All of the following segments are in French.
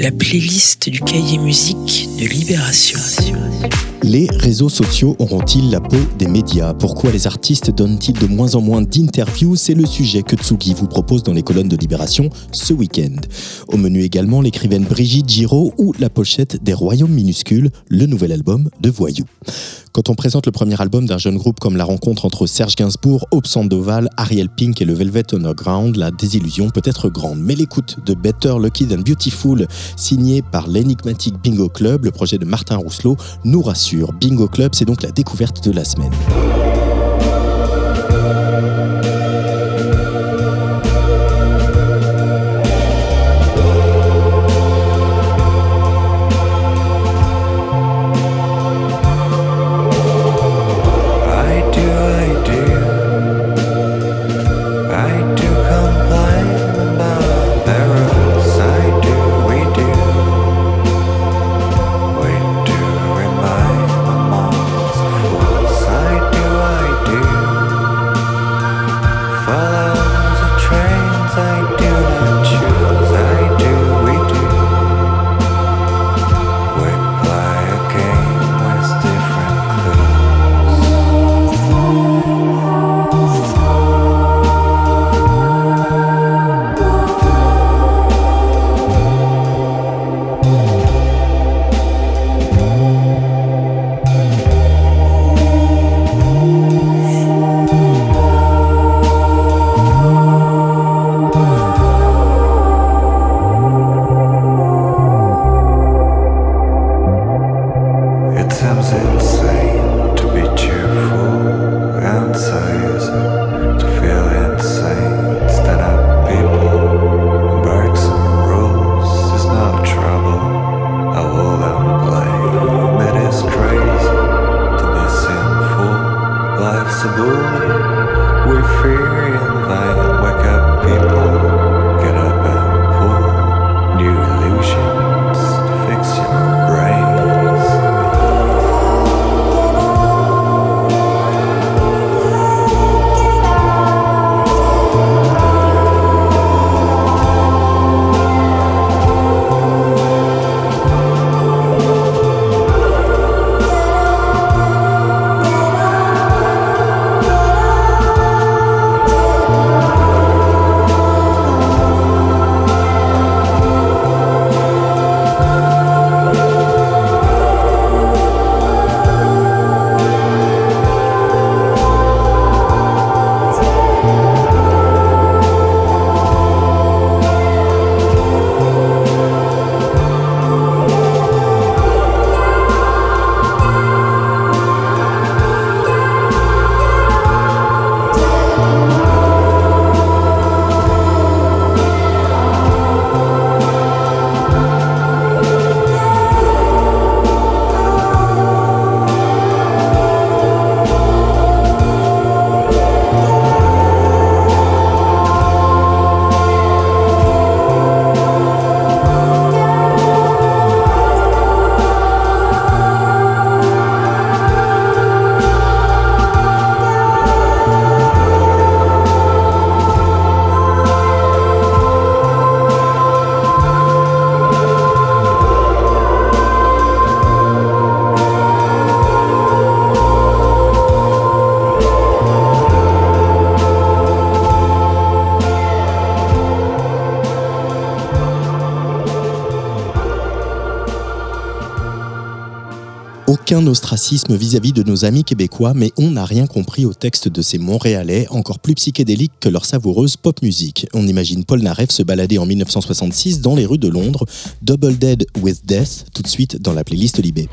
la playlist du cahier musique de Libération. Les réseaux sociaux auront-ils la peau des médias? Pourquoi les artistes donnent-ils de moins en moins d'interviews? C'est le sujet que Tsugi vous propose dans les colonnes de Libération ce week-end. Au menu également l'écrivaine Brigitte Giraud ou la pochette des Royaumes minuscules, le nouvel album de Voyou. Quand on présente le premier album d'un jeune groupe comme la rencontre entre Serge Gainsbourg, Hope Sandoval, Ariel Pink et le Velvet Underground, la désillusion peut être grande. Mais l'écoute de Better Lucky Than Beautiful, signé par l'énigmatique Bingo Club, le projet de Martin Rousselot, nous rassure. Bingo Club, c'est donc la découverte de la semaine. Ostracisme vis-à-vis de nos amis québécois, mais on n'a rien compris au texte de ces Montréalais, encore plus psychédéliques que leur savoureuse pop musique. On imagine Paul Naref se balader en 1966 dans les rues de Londres, Double Dead with Death, tout de suite dans la playlist Libé.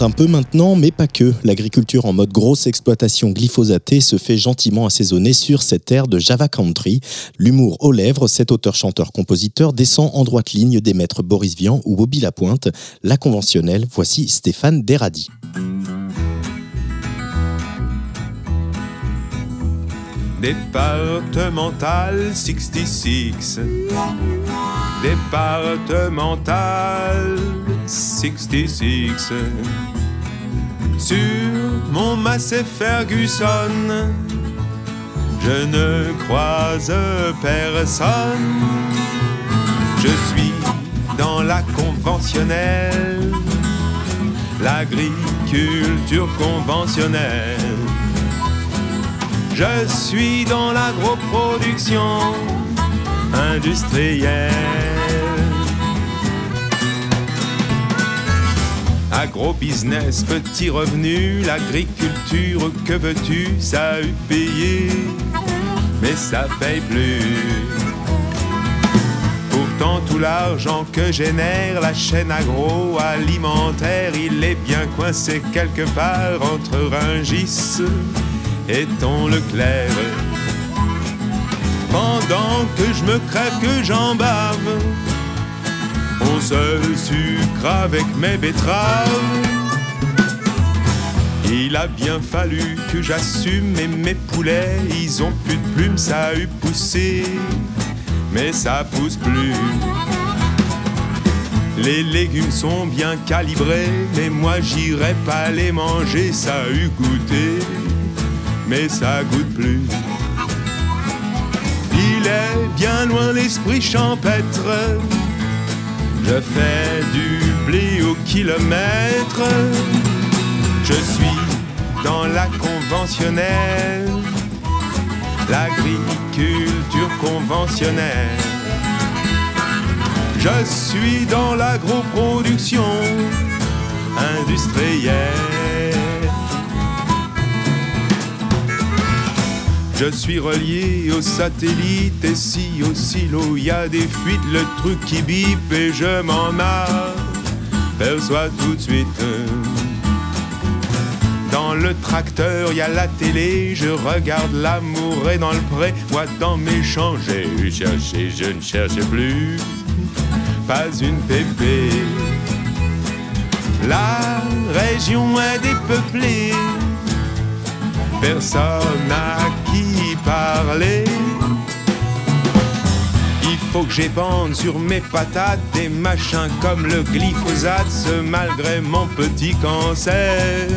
Un peu maintenant, mais pas que. L'agriculture en mode grosse exploitation glyphosatée se fait gentiment assaisonner sur cette terre de Java Country. L'humour aux lèvres, cet auteur-chanteur-compositeur descend en droite ligne des maîtres Boris Vian ou Bobby Lapointe. La conventionnelle, voici Stéphane Deradi. Départemental 66 Départemental 66 Sur mon Massey Ferguson Je ne croise personne. Je suis dans la conventionnelle L'agriculture conventionnelle. Je suis dans l'agroproduction industrielle. Agro-business, petit revenu, l'agriculture, que veux-tu, ça a eu payé, mais ça paye plus. Pourtant, tout l'argent que génère la chaîne agroalimentaire, il est bien coincé quelque part entre Ringis et ton Leclerc. Pendant que je me crève, que j'en bave, on se sucre avec mes betteraves. Il a bien fallu que j'assume et mes poulets, ils ont plus de plumes, ça a eu poussé, mais ça pousse plus. Les légumes sont bien calibrés, mais moi j'irai pas les manger, ça a eu goûté mais ça goûte plus. Bien loin l'esprit champêtre. Je fais du blé au kilomètre. Je suis dans la conventionnelle, l'agriculture conventionnelle. Je suis dans l'agroproduction industrielle. Je suis relié au satellite et si au silo y a des fuites, le truc qui bip et je m'en aperçois tout de suite. Dans le tracteur, y a la télé, je regarde l'amour et dans le pré, moi dans mes champs, j'ai cherché, je ne cherche plus, pas une pépée. La région est dépeuplée personne à qui Il faut que j'épande sur mes patates des machins comme le glyphosate, malgré mon petit cancer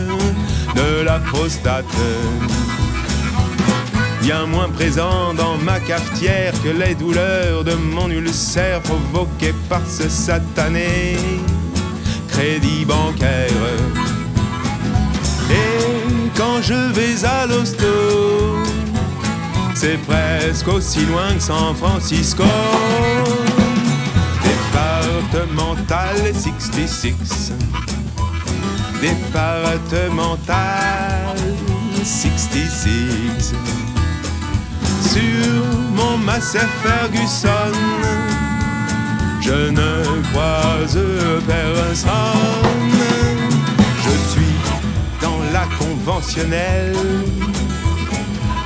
de la prostate. Bien moins présent dans ma cafetière que les douleurs de mon ulcère provoquées par ce satané crédit bancaire. Et quand je vais à l'hosto. C'est presque aussi loin que San Francisco. Départemental 66. Départemental 66. Sur mon Massey Ferguson, je ne croise personne. Je suis la conventionnelle,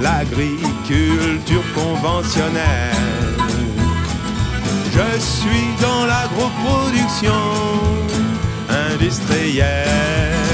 l'agriculture conventionnelle. Je suis dans l'agroproduction industrielle.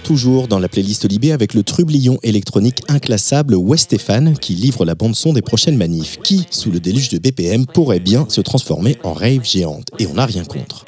Toujours dans la playlist Libé avec le trublion électronique inclassable Westéphane qui livre la bande-son des prochaines manifs, qui, sous le déluge de BPM, pourrait bien se transformer en rave géante? Et on n'a rien contre.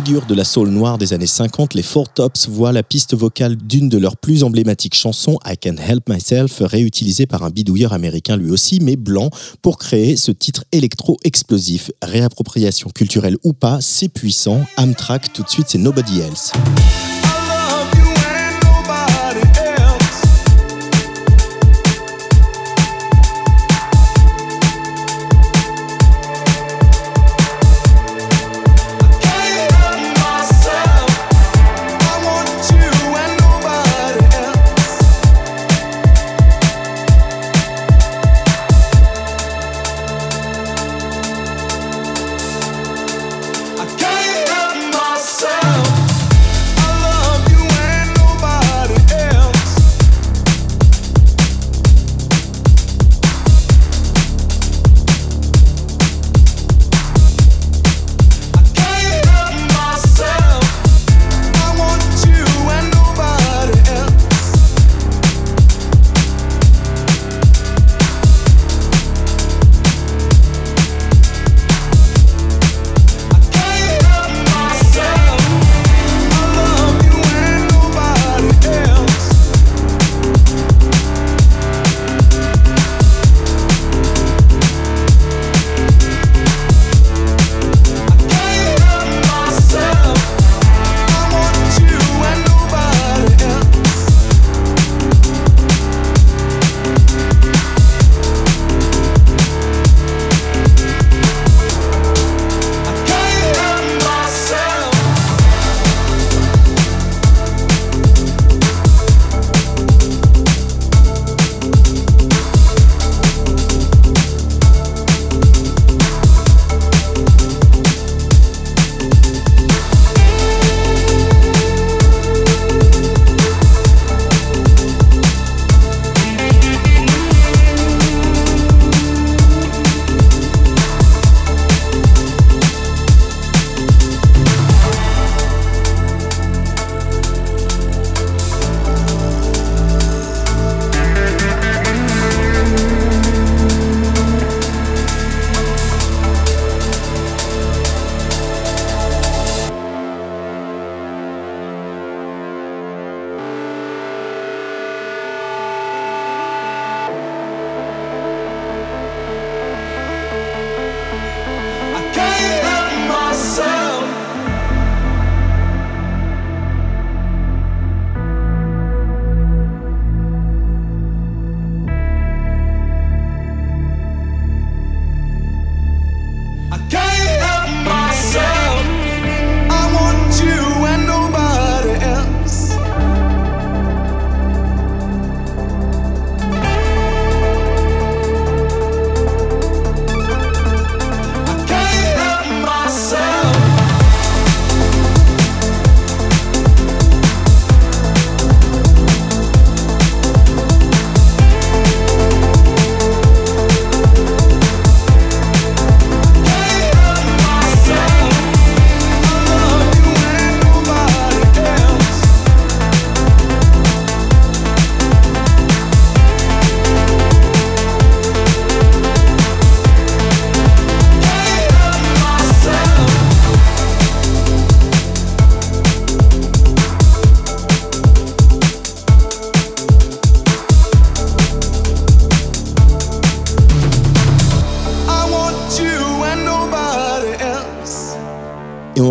Figure de la soul noire des années 50, les Four Tops voient la piste vocale d'une de leurs plus emblématiques chansons, I Can Help Myself, réutilisée par un bidouilleur américain lui aussi, mais blanc, pour créer ce titre électro-explosif. Réappropriation culturelle ou pas, c'est puissant. Amtrak, tout de suite, c'est Nobody Else.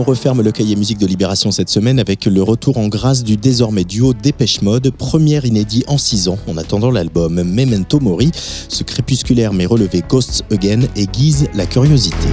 Referme le cahier musique de Libération cette semaine avec le retour en grâce du désormais duo Dépêche Mode, première inédit en 6 ans en attendant l'album Memento Mori. Ce crépusculaire mais relevé Ghosts Again aiguise la curiosité.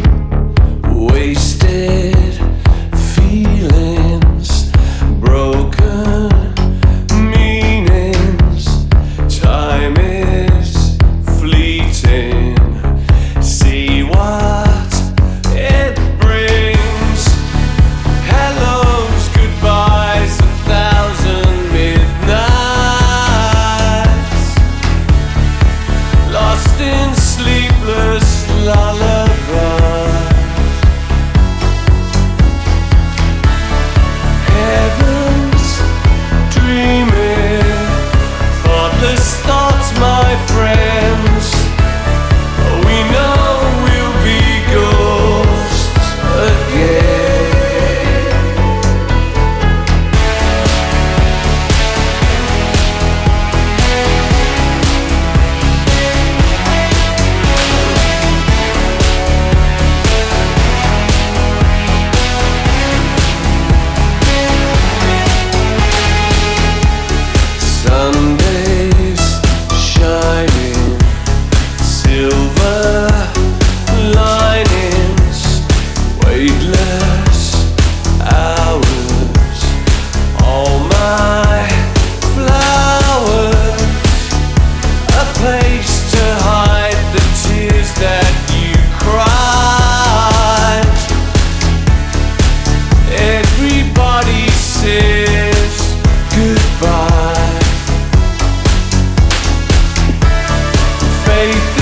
faith